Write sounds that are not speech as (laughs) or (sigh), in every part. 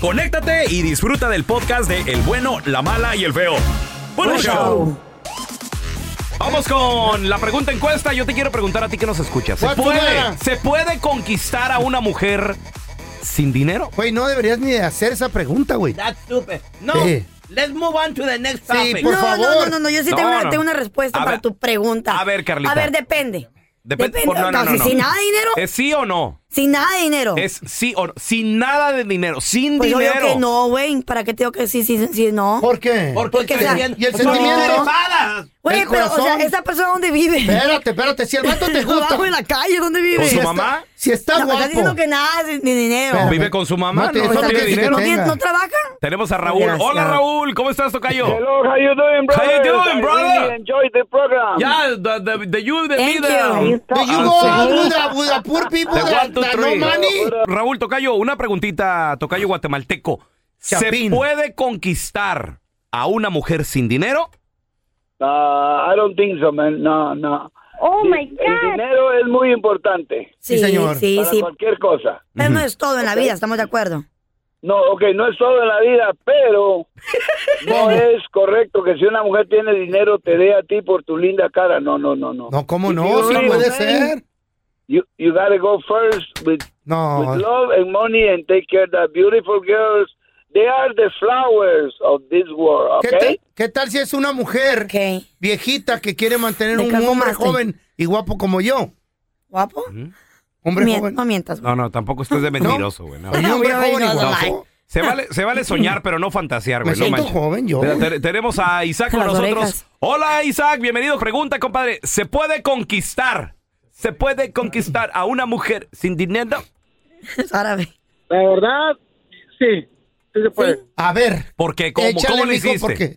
conéctate y disfruta del podcast de El bueno, la mala y el feo. ¡Buen Buen show! show. Vamos con la pregunta encuesta. Yo te quiero preguntar a ti que nos escuchas. ¿Se puede, matter? ¿Se puede conquistar a una mujer sin dinero? Güey, no deberías ni hacer esa pregunta, güey. That's stupid. No. Sí. Let's move on to the next Sí, topic. por no, favor. no, no, no, no, yo sí No, tengo, una, no. tengo una respuesta A para ver. tu pregunta. A ver, Carlita. A ver, depende. Depende- Depende. por- no, no, no, si nada de dinero, ¿Es sí o no? Sin nada de dinero. Es sí o no. Sin nada de dinero. Sin pues yo dinero. digo que no, güey. ¿Para qué te digo que sí, sí, sí, no? ¿Por qué? Porque, Porque, o sea, ¿y el sentimiento? Güey, el pero, o sea, corazón. ¿esa persona dónde vive? Espérate, espérate. Si el vato te (laughs) gusta. Abajo en la calle, ¿dónde vive? ¿Con su si está- mamá? Si está No, guapo. estás diciendo que nada de, de dinero. Espérame. ¿Vive con su mamá? No te- No, eso no tiene quiere decir dinero. ¿No. ¿No trabaja? Tenemos a Raúl. Gracias. Hola, Raúl. ¿Cómo estás, Tocayo? Hello, how you doing, brother? How you doing, I brother? really enjoy the program. Yeah, the, the, the you, the Thank leader. you. Do you go out with the, with the poor people The that, two, three. Raúl Tocayo, una preguntita, Tocayo guatemalteco. ¿Se puede conquistar a una mujer sin dinero? Uh, I don't think so, man. No, no. Oh El- my El God. dinero es muy importante Sí, señor. Sí, para sí. cualquier cosa. Pero no es todo en la vida, estamos de acuerdo. No, ok, no es todo en la vida, pero (laughs) no es correcto que si una mujer tiene dinero te dé a ti por tu linda cara. No, no, no, no. No, ¿cómo no? Sí puede ser. You, you gotta go first with, No. with love and money and take care of the beautiful girls. They are the flowers of this world, ¿Qué, okay? tal, qué tal si es una mujer Ok. viejita que quiere mantener ¿De un hombre fumaste? joven y guapo como yo? ¿Guapo? Hombre Mien- joven. no mientas. No, no, tampoco estés de mentiroso, güey. no. Un hombre No, joven y no, no, guapo. Se vale, se vale soñar, pero no fantasear, Me güey. No siento manches. joven yo. Te- te- tenemos a Isaac con nosotros. orejas. Hola, Isaac. Bienvenido. Pregunta, compadre. ¿Se puede conquistar? ¿Se puede conquistar a una mujer sin dinero? Es árabe. La verdad, sí, sí se puede. A ver. ¿Por qué? ¿Cómo, échale, cómo lo mijo, hiciste? porque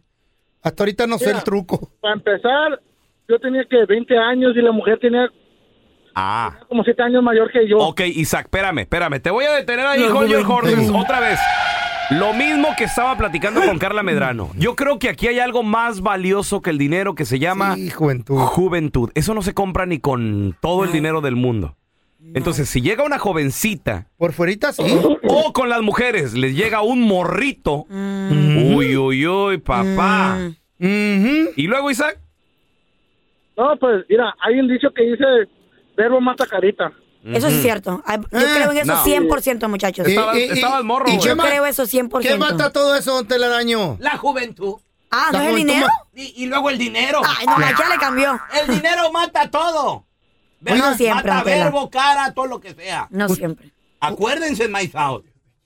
hasta ahorita no sé Mira. el truco. Para empezar, yo tenía que 20 años y la mujer tenía Ah. como 7 años mayor que yo. Ok, Isaac, espérame, espérame. Te voy a detener ahí, No, hold your no, horses, otra vez. Lo mismo que estaba platicando con Carla Medrano. Yo creo que aquí hay algo más valioso que el dinero que se llama Sí, juventud. juventud. Eso no se compra ni con todo el dinero del mundo. Entonces, si llega una jovencita Por fuerita sí. o con las mujeres les llega un morrito, uy, uy, uy, papá. Ujú. Y luego, Isaac, No, pues mira, hay un dicho que dice, verbo mata carita. Eso es cierto. Yo Eh, creo en eso no. 100%, muchachos. Y- Estabas- estabas morro, ¿y Yo creo eso 100%. ¿Qué mata todo eso, don Telaraño? La juventud. Ah, ¿no es el dinero? Y, y luego el dinero. Ay, no, ya le cambió. El dinero mata todo. No siempre, Mata verbo, cara, todo lo que sea. No siempre. Acuérdense, my house.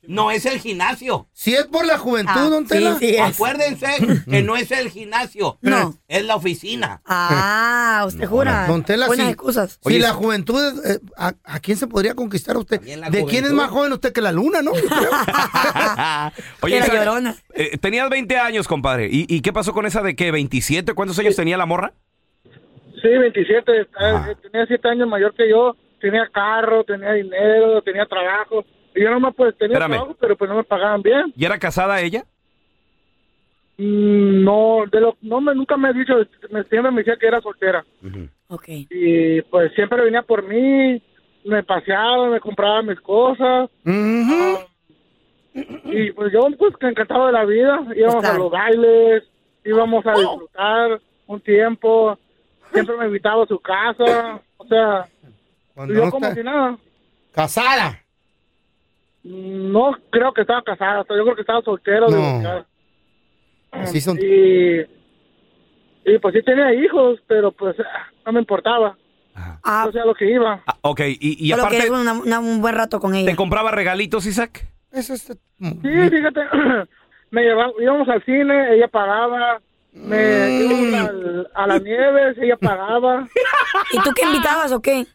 No es el gimnasio. Si es por la juventud, Ah, don Tela. sí es. Acuérdense (laughs) que no es el gimnasio. No. Es la oficina. Ah, usted jura. Don Tela, Buenas excusas. Si la juventud, eh, ¿a, a quién se podría conquistar usted? La ¿De quién es más joven usted que la luna, no? (laughs) Oye, (laughs) Isaac, llorona. eh, tenías 20 años, compadre. ¿Y, y qué pasó con esa de qué? ¿27? ¿Cuántos años tenía la morra? Sí, 27. eh, tenía 7 años mayor que yo. Tenía carro, tenía dinero, tenía trabajo. Y yo nomás pues tenía Espérame. trabajo, pero pues no me pagaban bien. ¿Y era casada ella? Mm, No, de lo, no me, nunca me ha dicho, me, siempre me decía que era soltera. Ok. Y pues siempre venía por mí, me paseaba, me compraba mis cosas. Y pues yo pues que encantado de la vida. Íbamos a los bailes, íbamos a disfrutar un tiempo. Siempre me invitaba a su casa. O sea, Cuando yo no como está si nada. casada. No creo que estaba casada, yo creo que estaba soltero. No. divorciado. Así son. Y, y pues sí tenía hijos, pero pues no me importaba. Ah, O sea, lo que iba. Ah, ok, y, y solo aparte, una- una- un buen rato con ella. ¿te compraba regalitos, Isaac? Eso es... Sí, fíjate, (clears throat) me llevaba, íbamos al cine, ella pagaba. Me Mm. íbamos al- a las nieves, ella pagaba. (laughs) ¿Y tú qué invitabas o qué?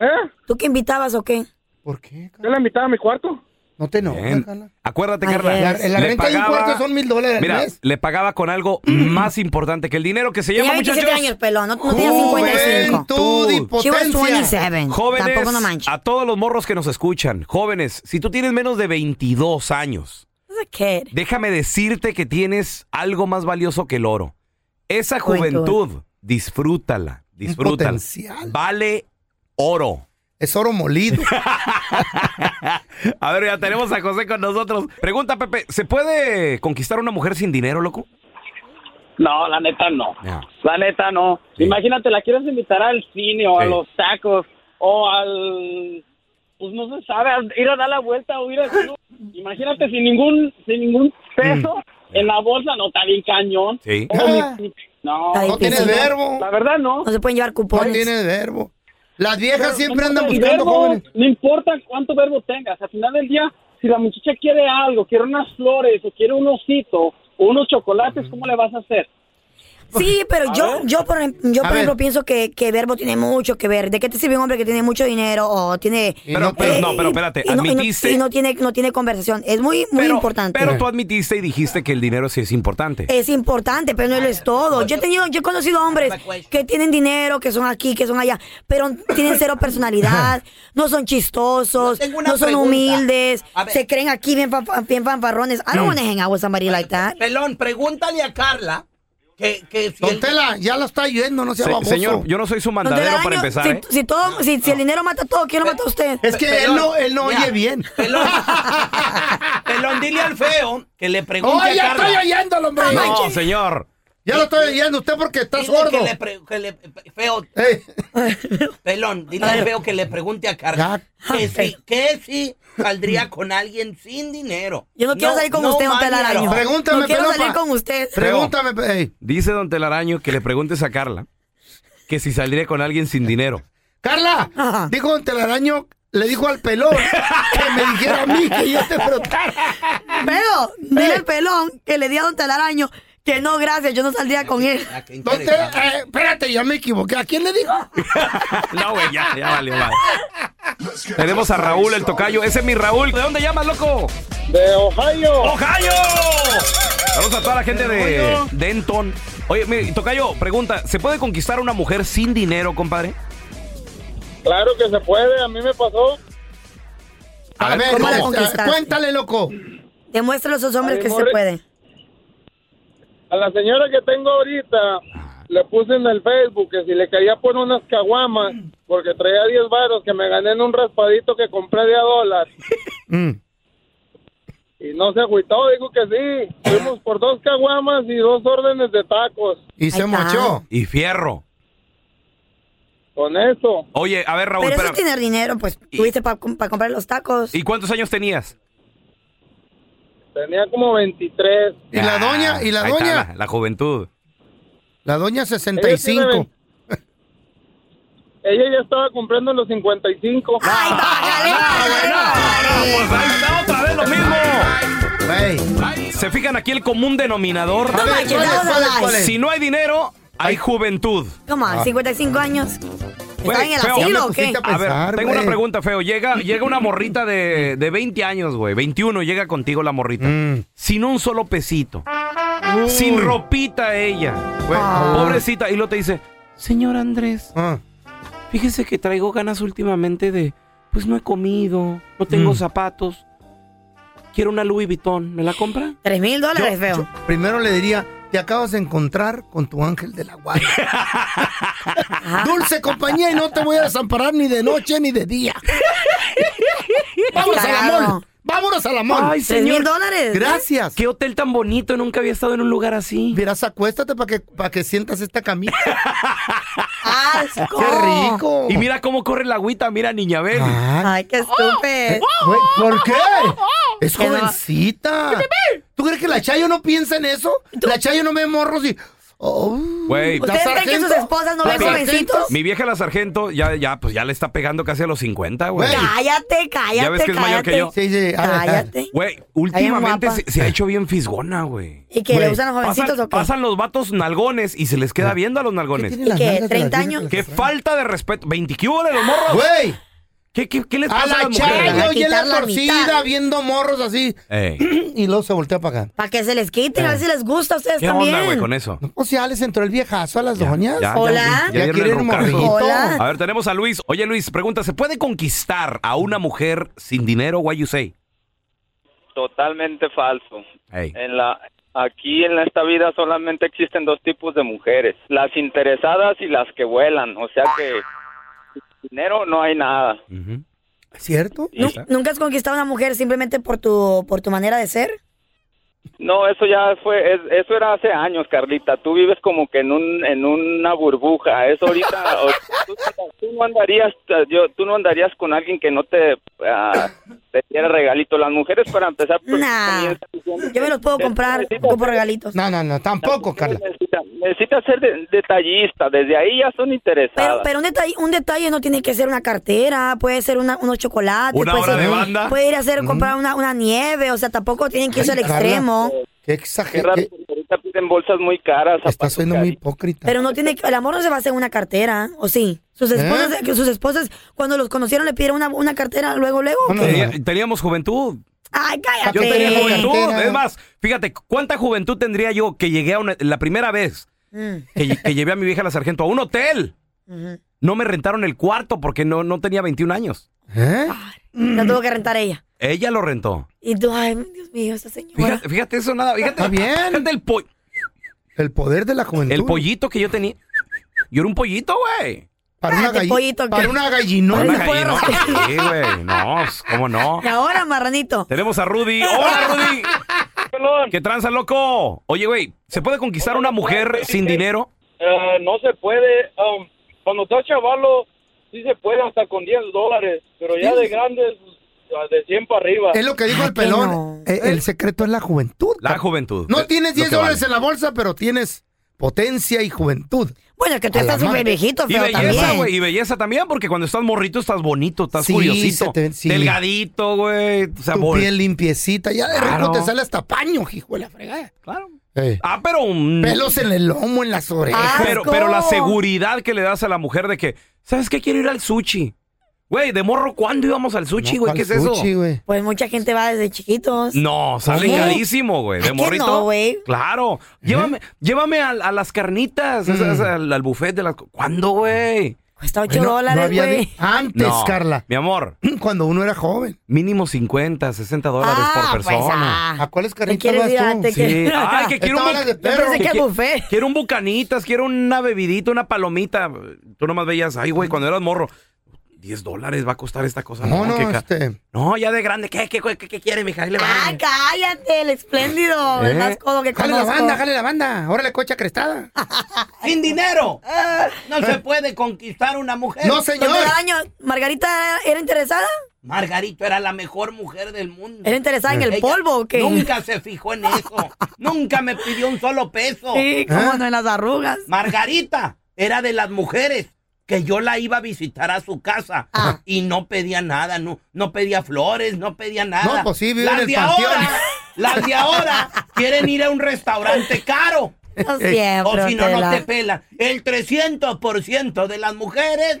¿Eh? ¿Tú qué invitabas o qué? ¿Por qué? Yo la invitaba a mi cuarto. No te enojes. Carla. Acuérdate, Ay, Carla. La, la le renta de un pagaba- cuarto son mil dólares al Mira, mes. le pagaba con algo más importante que el dinero que se llama, Tenía 27 muchachos. años, pelón. No, no tenía 55. Juventud y She was potencia. 27. Jóvenes, Tampoco no manches. a todos los morros que nos escuchan, jóvenes, si tú tienes menos de 22 años, That's a kid. déjame decirte que tienes algo más valioso que el oro. Esa Juventud. juventud, disfrútala, disfrútala. potencial. Vale oro. Es oro molido. (laughs) A ver, ya tenemos a José con nosotros. Pregunta, Pepe, ¿se puede conquistar una mujer sin dinero, loco? No, la neta no. La neta no. Sí. Imagínate, la quieres invitar al cine o a los tacos o al... Pues no se sabe, al- ir a dar la vuelta o ir al club. (laughs) Imagínate sin ningún sin ningún peso en la bolsa, no, está bien cañón. Mm. Sí. Oh, Ah. mi- no, No difícil. verbo. la verdad no. No se pueden llevar No cupones. tienes verbo. Las viejas Pero siempre andan buscando verbo, jóvenes. No importa cuánto verbo tengas, al final del día, si la muchacha quiere algo, quiere unas flores o quiere un osito o unos chocolates, ¿cómo le vas a hacer? Sí, (laughs) pero yo, yo por, ejem- yo, por ejemplo, ver. pienso que, que verbo tiene mucho que ver. ¿De qué te sirve un hombre que tiene mucho dinero o tiene... Y Pero, no, pero, eh, no, pero espérate, y no- y no- admitiste. Y no, tiene, no tiene conversación. Es muy, muy pero, importante. Pero tú admitiste y dijiste que el dinero sí es importante. Es importante, pero no lo es todo. Yo he tenido, yo he conocido hombres que tienen dinero, que son aquí, que son allá, pero tienen cero (laughs) personalidad, no son chistosos, no son pregunta. humildes, se creen aquí bien, fanfa- bien fanfarrones. I don't wanna hang out with somebody like that. Pelón, pregúntale a Carla que, que si Don el- Tela, ya la está yendo, no sea Se- baboso. señor, yo no soy su mandadero para empezar, si, ¿eh? si todo, si, si el dinero mata todo, ¿quién lo mata a usted? Es que Pelón, él no, él no oye bien. (laughs) Pelón, (laughs) pelón, dile al feo que le pregunte ¡Oh, a ya Carla. estoy oyéndolo, hombre! No, señor. Ya lo estoy oyendo usted porque está Dile sordo. Que le pre- que le- feo, Ey, (laughs) pelón, dile al feo que le pregunte a Carla que si, que si saldría con alguien sin dinero. Yo no quiero salir con usted, don Telaraño. Pregúntame, no quiero salir con usted. Pregúntame. Dice don Telaraño que le preguntes a Carla que si saldría con alguien sin dinero. Carla, Ajá. dijo Don Telaraño, le dijo al pelón que me dijera a mí que yo te frotara. Pero, dile al pelón que le di a don Telaraño que no, gracias, yo no saldría con él. Ah, Tela, interesante. eh, espérate, ya me equivoqué. ¿A quién le dijo? (laughs) No, güey, ya, ya valió mal. Tenemos a Raúl, el tocayo. Ese es mi Raúl. ¿De dónde llamas, loco? De Ohio. ¡Ohio! Saludos a toda la gente de Denton. Oye, mi tocayo, pregunta, ¿se puede conquistar una mujer sin dinero, compadre? Claro que se puede, a mí me pasó. A ver, cuéntale, loco. Demuéstrale a esos hombres que se puede. A la señora que tengo ahorita le puse en el Facebook que si le quería poner unas caguamas porque traía 10 varos que me gané en un raspadito que compré de a dólar (laughs) Mm. y no se agüitó, dijo que sí. Fuimos por dos caguamas y dos órdenes de tacos. Y se mochó. Y fierro. Con eso, Oye, a ver, Raúl, Pero eso es tener dinero, pues tuviste para comprar los tacos. ¿Y cuántos años tenías? Tenía como 23. ¿Y la ah, doña? ¿Y la doña? La, juventud. La doña 65. (laughs) Ella, ya estaba comprando en los 55. ¡Ay, está otra vez lo mismo! Se fijan aquí el común denominador. Ver, ¿cuál es, cuál? Si no hay dinero, hay juventud. ¿Cómo? Ah. ¿55 años? ¿Está en el feo, asilo o qué? a A ver, tengo una pregunta, feo. Llega, llega una morrita de, de 20 años, güey. 21, llega contigo la morrita. Mm. Sin un solo pesito. Sin ropita ella. Ah. Pobrecita. Y luego te dice, señor Andrés, ah. fíjese que traigo ganas últimamente de, pues no he comido, no tengo Mm. zapatos. Quiero una Louis Vuitton. ¿Me la compra? Tres mil dólares, feo. yo primero le diría, te acabas de encontrar con tu ángel de la guardia. (laughs) Dulce compañía y no te voy a desamparar ni de noche ni de día. Vámonos a la Cagado. mall. Vámonos a la mall. Ay, ¿Tres mil dólares? Gracias. Qué hotel tan bonito. Nunca había estado en un lugar así. Verás, acuéstate para que, para que sientas esta camisa. (laughs) ¡Asco! ¡Qué rico! Y mira cómo corre la agüita. Mira, niña. Ah, Ay, qué estúpido. güey, ¿Por qué? (laughs) Es jovencita. ¿Tú crees que la Chayo no piensa en eso? La Chayo no ve morros y... Oh, Güey. ¿la ¿Ustedes creen que sus esposas no ¿La ven jovencitos? Mi vieja la sargento ya, ya, pues ya le está pegando casi a los 50, güey. Cállate, cállate, Ya ves que es mayor que yo. Sí, sí. a Cállate. Güey, últimamente se, se ha hecho bien fisgona, güey. ¿Y que le usan los jovencitos Pasan, o qué? pasan los vatos nalgones y se les queda viendo a los ¿Qué nalgones. tiene las ¿Y qué, nalgas de 30 las viejas años? que Qué falta de respeto. 20 ¿qué hubo de los morros? Güey, ¿Qué, qué, qué les a pasa a la las mujeres? Van Chayo a y en la torcida viendo morros así. Ey, (clears throat) Y luego se voltea para acá. Para que se les quiten, a ver si les gusta a ustedes ¿Qué también. onda, güey, con eso? O sea, les entró el viejazo a las doñas. Ya, Hola. Ya, ya, Ya dieron el quieren roncazo. morrito. Hola. A ver, tenemos a Luis. Oye, Luis, pregunta, ¿se puede conquistar a una mujer sin dinero? What you say? Totalmente falso. Ey. En la aquí en esta vida solamente existen dos tipos de mujeres, las interesadas y las que vuelan, o sea que dinero no hay nada. ¿Cierto? ¿Nunca has conquistado a una mujer simplemente por tu, por tu manera de ser? No, eso ya fue es- eso era hace años, Carlita. Tú vives como que en un en una burbuja. Eso ahorita (laughs) o- tú, tú no andarías yo tú no andarías con alguien que no te ah, te diera regalito. Las mujeres para empezar pues, Nah. Yo me los puedo comprar, compro regalitos. No, no, no, tampoco, Carla. Necesita, necesita ser de- detallista, desde ahí ya son interesadas. Pero, pero un detalle, un detalle no tiene que ser una cartera, puede ser una- unos chocolates, Una puede, hora ser- de banda. puede ir a hacer comprar una, una nieve, o sea, tampoco tienen que irse al Carla. extremo. Qué exagerado. ahorita piden bolsas muy caras. Estás siendo muy hipócrita. Pero no tiene que- el amor no se va a hacer en una cartera, ¿o sí? Sus esposas, sus esposas cuando los conocieron le pidieron una, una cartera luego, luego. teníamos juventud. Ay, cállate. Yo tenía juventud. Es más, fíjate, ¿cuánta juventud tendría yo que llegué a una, la primera vez Mm, que, lle- que llevé a mi vieja la sargento a un hotel? No me rentaron el cuarto porque no, no tenía 21 años. ¿Eh? La tuvo que rentar ella. Ella lo rentó. Y tú, ay, Dios mío, esta señora. Fíjate, fíjate eso nada. Fíjate, Está bien. Fíjate el, po- El poder de la juventud. el pollito que yo tenía. Yo era un pollito, güey. Para una, galli- pollito, para una gallinota. Sí, güey. No, ¿cómo no? Y ahora, marranito. Tenemos a Rudy. ¡Hola, Rudy! ¿Qué tranza, loco? Oye, güey, ¿se puede conquistar una mujer sin dinero? Eh, no se puede. um, cuando estás chavalo, sí se puede hasta con 10 dólares, pero ya de grandes, uh, de 100 para arriba. Es lo que dijo el pelón. no. Eh, El secreto es la juventud. La juventud. No tienes lo 10 que dólares vale. en la bolsa, pero tienes potencia y juventud. Bueno, es que tú A estás súper viejito, Y belleza, también. güey. Y belleza también, porque cuando estás morrito estás bonito, estás Sí, curiosito. te- sí. Delgadito, güey. O sea, tu bol- piel limpiecita. Ya de rico Claro. te sale hasta paño, hijo de la fregada. Claro. Eh, Ah, pero un... Pelos en el lomo, en las orejas. Pero, pero la seguridad que le das a la mujer de que, ¿sabes qué? Quiero ir al sushi. Güey, de morro, ¿cuándo íbamos al sushi, güey? ¿cuál ¿Qué es eso? sushi, güey? Pues mucha gente va desde chiquitos. No, sale carísimo, güey. De ¿A que morrito. no, güey? Claro. Llévame, llévame a, a las carnitas, Mm. esas, al, al buffet de las. ¿Cuándo, güey? Cuesta 8 Bueno, no dólares, güey. Antes, No, Carla. Mi amor, (clears throat) Cuando uno era joven. mínimo 50, 60 dólares Ah, por pues, persona. ah. ¿A cuáles ¿Te carnitas vas tú? te Sí. Ay, que quiero un, de perro. que que buffet. quiero un bucanitas, quiero una bebidita, una palomita. Tú nomás veías, ay, güey, cuando eras morro. 10 dólares va a costar esta cosa. No, no, ca- este. no, ya de grande. ¿Qué, qué, qué, qué quiere, mija? Ahí le va. Ah, cállate, el espléndido. El ¿Eh? más codo que Jale la banda, jale la banda. Órale, cocha crestada. (laughs) Sin dinero. No se (laughs) puede conquistar una mujer. No, Don señor. Telaraño, ¿Margarita era interesada? Margarito era la mejor mujer del mundo. ¿Era interesada en el Ella polvo o qué? Nunca se fijó en eso. nunca me pidió un solo peso. Sí, cómo no, en las arrugas. Margarita era de las mujeres que yo la iba a visitar a su casa Ah. y no pedía nada, no, no pedía flores, no pedía nada. No, pues sí, vive Las en el de panteón. ahora, Las de ahora (laughs) quieren ir a un restaurante caro. No siempre, o si no, no te pelan. El 300% de las mujeres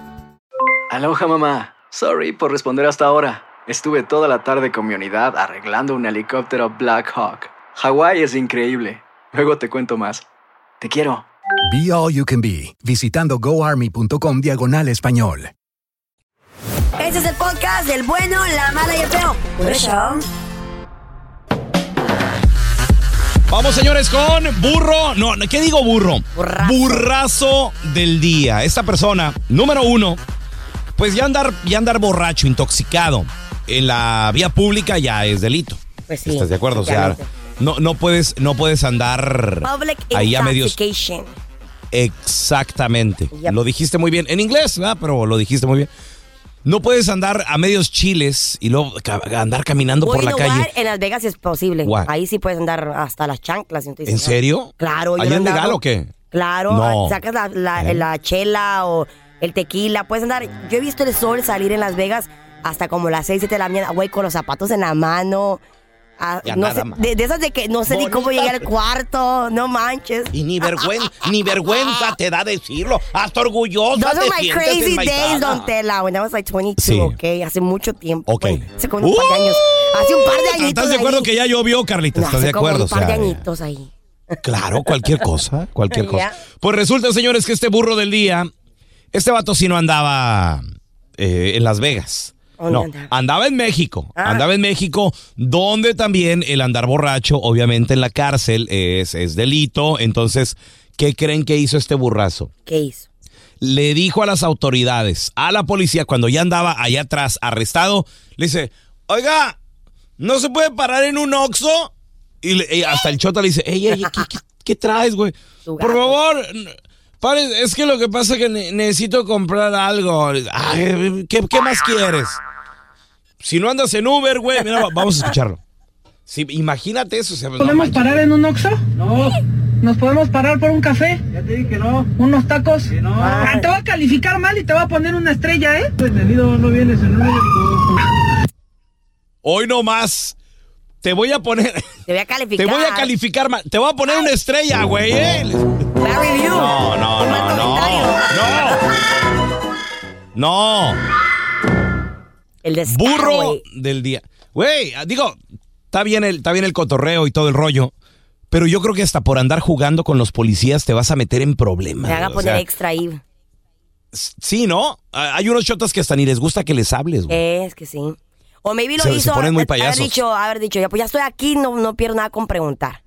Aloha mamá. Sorry por responder hasta ahora. Estuve toda la tarde con mi unidad arreglando un helicóptero Black Hawk. Hawái es increíble. Luego te cuento más. Te quiero. Be All You Can Be, visitando goarmy.com diagonal español. Este es el podcast del bueno, la mala y el feo. Por eso. Vamos, señores, con burro. No, no, ¿qué digo burro? Burrazo del día. Esta persona, número uno, pues ya andar, ya andar borracho, intoxicado en la vía pública ya es delito. Pues sí. ¿Estás de acuerdo? O sea, no, no puedes, no puedes andar Public ahí a medios. Exactamente. Yep. Lo dijiste muy bien. En inglés, ¿verdad? Pero lo dijiste muy bien. No puedes andar a medios chiles y luego ca- andar caminando por la calle. En Las Vegas es posible. What? Ahí sí puedes andar hasta las chanclas. no ¿En serio? Claro. ¿Allá es legal o qué? Claro. No. Sacas la, la- ¿Eh? la chela o el tequila. Puedes andar. Yo he visto el sol salir en Las Vegas hasta como las 6, 7 de la mañana, güey, con los zapatos en la mano. Ah, no sé, de, de esas de que no sé ni cómo llegué al cuarto, no manches. Y ni vergüenza, ni vergüenza te da decirlo. Hasta orgullosa Those te are my crazy days, Don Tela, when I was like 22, Sí. ok, hace mucho tiempo. Ok. hace como un par de años. Hace un par de añitos. ¿Estás de acuerdo ahí. que ya llovió, Carlita? No, ¿Estás hace de como acuerdo? un par O sea, de añitos ahí. Claro, cualquier cosa, cualquier (laughs) cosa. Pues resulta, señores, que este burro del día, este vato sí no andaba eh, en Las Vegas. ¿Dónde No, andaba? en México. Ah. Andaba en México, donde también el andar borracho, obviamente en la cárcel, es, es delito. Entonces, ¿qué creen que hizo este burrazo? ¿Qué hizo? le dijo a las autoridades, a la policía, cuando ya andaba allá atrás arrestado, le dice, oiga, ¿no se puede parar en un Oxxo? Y, le- y hasta el chota le dice, ey, ey, ¿qué, qué- qué traes, güey? Por favor, pare, es que lo que pasa es que ne- necesito comprar algo. Ay, ¿qué, qué más quieres? Si no andas en Uber, güey, mira, va- vamos a escucharlo. Sí, imagínate eso. o sea, no ¿Podemos parar en un Oxxo? No. ¿Nos podemos parar por un café? Ya te dije que no. ¿Unos tacos? no. te voy a calificar mal y te voy a poner una estrella, ¿eh? Entendido, no vienes en un Hoy no más. Te voy a poner... Te voy a calificar. (laughs) Te voy a calificar mal. Te voy a poner una estrella, güey. ¿eh? (laughs) Bad review. No, no, Un mal no, no. comentario. No. No. El descaro, Burro del día. Güey, digo, está bien, el, está bien el cotorreo y todo el rollo. Pero yo creo que hasta por andar jugando con los policías te vas a meter en problemas. Me haga güey. O poner sea, extra ahí. Sí, ¿no? Ah, Hay unos chotas que hasta ni les gusta que les hables, güey. Es que sí. O maybe lo Se- se hizo. ponen muy haber payasos. dicho, haber dicho, ya pues ya estoy aquí, no, no pierdo nada con preguntar.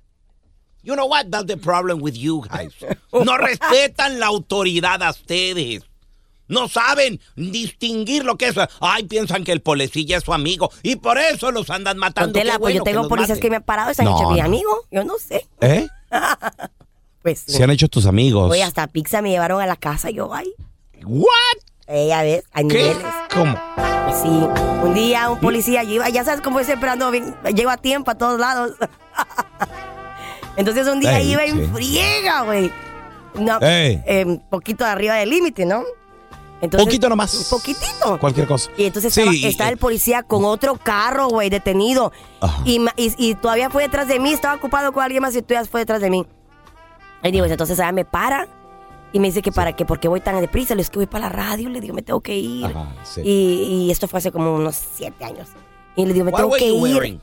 You know what? That's the problem with you guys. No (laughs) respetan la autoridad a ustedes. No saben distinguir lo que es. Ay, piensan que el policía es su amigo y por eso los andan matando. Don Tela, Qué pues yo bueno que tengo los policías maten. que me han parado y se han No, hecho mi no. amigo. Yo no sé. ¿Eh? (laughs) Pues. Se han hecho tus amigos. Oye, hasta pizza me llevaron a la casa. Yo, ay. ¿What? Eh, ya ves, hay ¿Qué? niveles. ¿Cómo? Pues sí. Un día un policía, yo iba, ya sabes cómo estoy esperando, bien, llego a tiempo a todos lados. (laughs) Entonces un día Ey, iba en sí. friega, güey. No, Ey. eh, poquito arriba del límite, ¿no? Entonces, Poquito nomás. Un poquitito. Cualquier cosa. Y entonces Sí, estaba, y- estaba el policía con otro carro, güey, detenido. Y, y- y todavía fue detrás de mí, estaba ocupado con alguien más y todavía fue detrás de mí. Y digo, entonces ella me para Y me dice que para qué, porque voy tan deprisa. Le digo que voy para la radio. Le digo, me tengo que ir. Ajá, sí. y, esto fue hace como unos siete años. Y le digo, me What tengo que ir. wearing?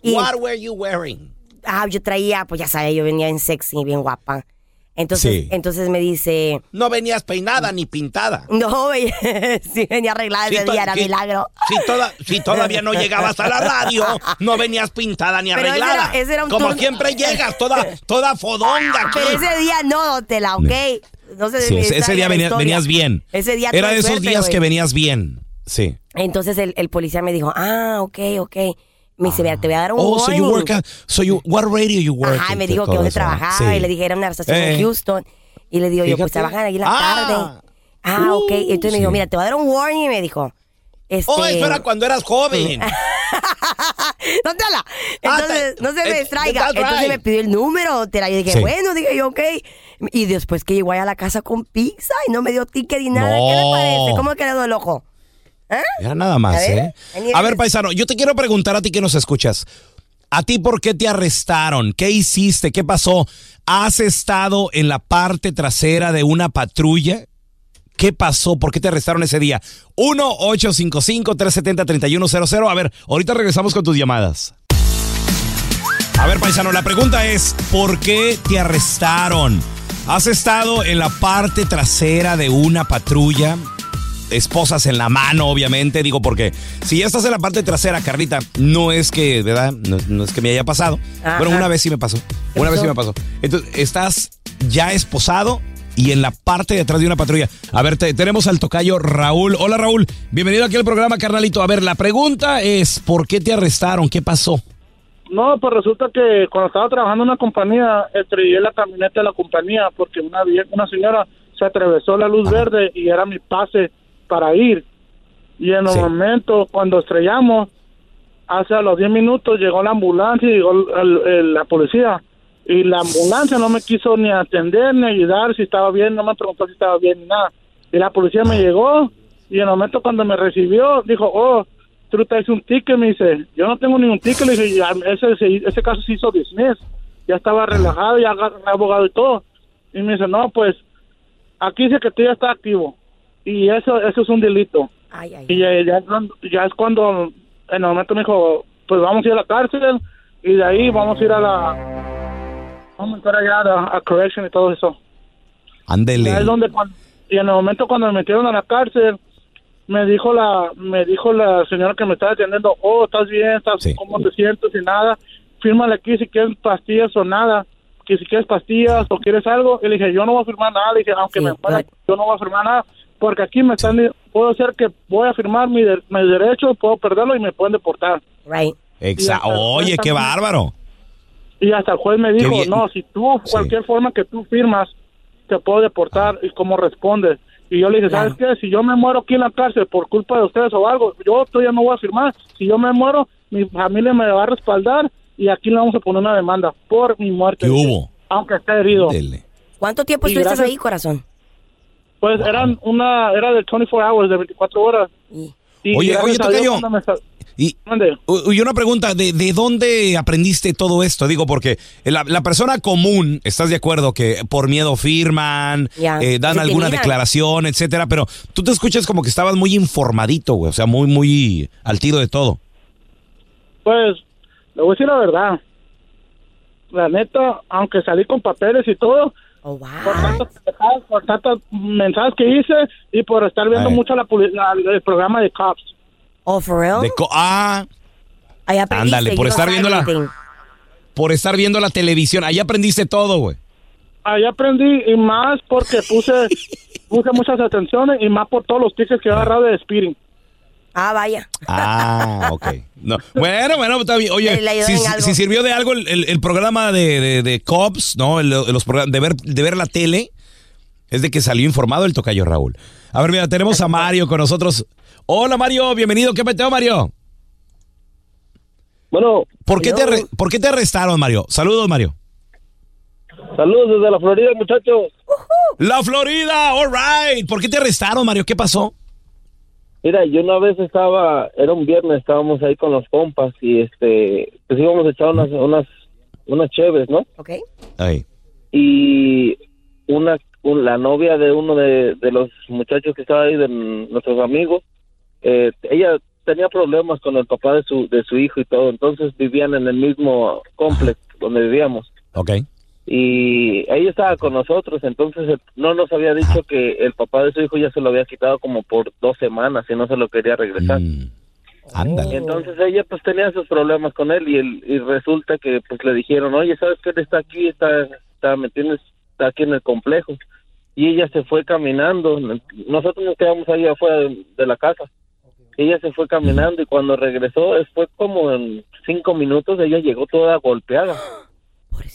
Y- What were you wearing? Ah, yo traía, pues ya sabes, yo venía en sexy, bien guapa. Entonces, Sí. entonces me dice, No venías peinada ni pintada. no, (laughs) sí venía arreglada ese día, era si- milagro. Si, toda- si todavía no llegabas a la radio, no venías pintada ni Pero ese era- arreglada. ese era un Como turno- siempre llegas, toda, toda fodonga. aquí. Pero ese día no, Tela, ¿ok? No se Sí, ese, día venías bien. Ese día Era de esos suerte, días que venías bien. Sí. Entonces el, el policía me dijo, ah, ok, ok. Me dice, mira, te voy a dar un Oh, so you warning. work at, so you, what radio you work? Ajá, me dijo que eso. trabajaba Sí. y le dije, era una estación en Eh. Houston. Y le digo yo, pues trabajan ahí en la Ah. tarde. Ah, ok. Y entonces me dijo, mira, te voy a dar un warning. Y me dijo, este... Oh, eso era cuando eras joven. (laughs) no te habla. Entonces, Ah, no se me eh, distraiga. Entonces me pidió el número. Te la dije, Sí. bueno, dije yo, ok. Y después que llegó allá a la casa con pizza y no me dio ticket ni nada. ¿Qué le No. parece? ¿Cómo quedó el ojo? Era nada más, A ver, ¿eh? A ver, paisano, yo te quiero preguntar a ti que nos escuchas. ¿A ti por qué te arrestaron? ¿Qué hiciste? ¿Qué pasó? ¿Has estado en la parte trasera de una patrulla? ¿Qué pasó? ¿Por qué te arrestaron ese día? 1-855-370-3100. A ver, ahorita regresamos con tus llamadas. A ver, paisano, la pregunta es, ¿por qué te arrestaron? ¿Has estado en la parte trasera de una patrulla? Esposas en la mano, obviamente, digo, porque si ya estás en la parte trasera, Carlita, no es que, ¿verdad? No, no es que me haya pasado. Ajá. Bueno, una vez sí me pasó. Una vez sí me pasó. Entonces, estás ya esposado y en la parte de atrás de una patrulla. A ver, te- tenemos al tocayo Raúl. Hola, Raúl. Bienvenido aquí al programa, carnalito. A ver, la pregunta es, ¿por qué te arrestaron? ¿Qué pasó? No, pues resulta que cuando estaba trabajando en una compañía, estrellé la camioneta de la compañía porque una, una señora se atravesó la luz verde y era mi pase para ir. Y en el Sí. momento, cuando estrellamos, hace a los 10 minutos llegó la ambulancia y llegó el- el- el- la policía. Y la ambulancia no me quiso ni atender ni ayudar si estaba bien, no me preguntó si estaba bien ni nada. Y la policía me llegó y en el momento cuando me recibió, dijo, oh, tú traes un ticket, me dice, yo no tengo ningún ticket, le dije, "Ya, ese, se- ese caso se hizo dismiss, ya estaba relajado, ya agarré abogado y todo. Y me dice, no, pues, aquí dice que tú ya estás activo. Y eso, eso es un delito. Ay, ay. Y ya, ya es cuando- ya es cuando en el momento me dijo, pues vamos a ir a la cárcel y de ahí vamos a ir a la... Vamos a entrar allá a, a correction y todo eso. Ándele. Es donde cuando- y en el momento cuando me metieron a la cárcel, me dijo la me dijo la señora que me estaba atendiendo, oh, estás bien, estás, ¿cómo te sientes? Y nada, fírmale aquí si quieres pastillas o nada, que si quieres pastillas o quieres algo. Y le dije, yo no voy a firmar nada, le dije, aunque me muera, yo no voy a firmar nada, porque aquí me están, puedo ser que voy a firmar mi, de- mi derecho, puedo perderlo y me pueden deportar. Right. Exa- Oye, qué bárbaro. Y hasta el juez me dijo, no, si tú, cualquier forma que tú firmas, te puedo deportar y cómo respondes. Y yo le dije, ¿sabes qué? Si yo me muero aquí en la cárcel por culpa de ustedes o algo, yo todavía no voy a firmar. Si yo me muero, mi familia me va a respaldar y aquí le vamos a poner una demanda por mi muerte. ¿Qué hubo? Aunque esté herido. ¿Cuánto tiempo Y estuviste gracias- ahí, corazón? Pues eran una, era de 24 hours, de 24 horas. Y Oye, oye, Tocayo. Y, y una pregunta, ¿de, de dónde aprendiste todo esto? Digo, porque la, la persona común, ¿estás de acuerdo que por miedo firman, eh, dan alguna declaración, etcétera? Pero tú te escuchas como que estabas muy informadito, güey, o sea, muy, muy al tiro de todo. Pues, le voy a decir la verdad. La neta, aunque salí con papeles y todo, Oh, por tantas pendejadas, por tantos mensajes que hice y por estar viendo mucho la, puli- la- el programa de Cops. Oh, for real? De co- ah, Ahí aprendiste, ándale, por estar viendo la, por estar viendo la televisión, ahí aprendiste todo, güey. Ahí aprendí y más porque puse puse muchas atenciones y más por todos los tickets que he agarrado de speeding. Ah, vaya. Ah, ok. No. Bueno, bueno, está bien. Oye, si, sirvió de algo el, el- el programa de, de, de Cops, ¿no? El- los programas de ver, de ver la tele, es de que salió informado el tocayo Raúl. A ver, mira, tenemos a Mario con nosotros. Hola, Mario, bienvenido. ¿Qué meteo, Mario? Bueno. ¿Por qué, te ¿Por qué te arrestaron, Mario? Saludos, Mario. Saludos desde la Florida, muchachos. La Florida, all right. ¿Por qué te arrestaron, Mario? ¿Qué pasó? Mira, yo una vez estaba, era un viernes, estábamos ahí con los compas y este, pues íbamos a echar unas, unas, unas cheves, ¿no? Ok. Ahí. Y una, un- la novia de uno de, de los muchachos que estaba ahí, de nuestros amigos, eh, ella tenía problemas con el papá de su, de su hijo y todo, entonces vivían en el mismo complex donde vivíamos. Ok. Y ella estaba con nosotros, entonces eh, no nos había dicho que el papá de su hijo ya se lo había quitado como por dos semanas y no se lo quería regresar. Ándale. Entonces ella pues tenía sus problemas con él y, el, y resulta que pues le dijeron, oye, ¿sabes qué? Él está aquí, está, está, ¿me entiendes? Está aquí en el complejo. Y ella se fue caminando. Nosotros nos quedamos ahí afuera de, de la casa. Ella se fue caminando y cuando regresó, después como en cinco minutos, ella llegó toda golpeada. (gasps) (gasps)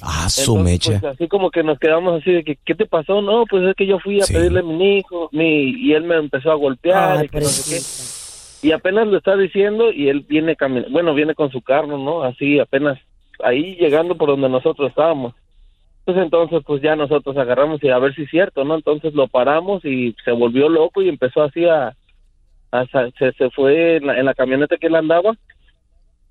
Ah, su Entonces, mecha. pues, así como que nos quedamos así de que, ¿qué te pasó? No, pues es que yo fui a Sí. pedirle a mi hijo mi, y él me empezó a golpear Ay, y que no sé qué. Y apenas lo está diciendo y él viene caminando, bueno, viene con su carro, ¿no? Así apenas ahí llegando por donde nosotros estábamos. Pues entonces, pues ya nosotros agarramos y a ver si es cierto, ¿no? Entonces lo paramos y se volvió loco y empezó así a... a se, se fue en la, en la camioneta que él andaba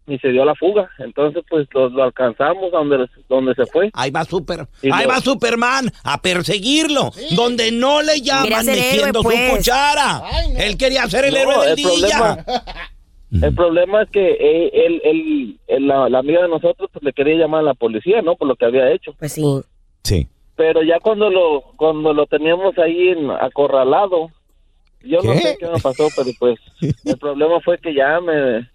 y se dio la fuga. Entonces, pues lo, lo alcanzamos a donde, donde se fue. Ahí va Super, Y ahí lo- va Superman a perseguirlo, donde no le llaman metiendo pues. su cuchara. Él quería ser el No, héroe del el problema- día. (laughs) El problema es que él, él- él- la, la amiga de nosotros pues le quería llamar a la policía, ¿no? Por lo que había hecho. Pues sí. Sí. Pero ya cuando lo cuando lo teníamos ahí en, acorralado, yo no sé qué me pasó, pero pues (laughs) el problema fue que ya me,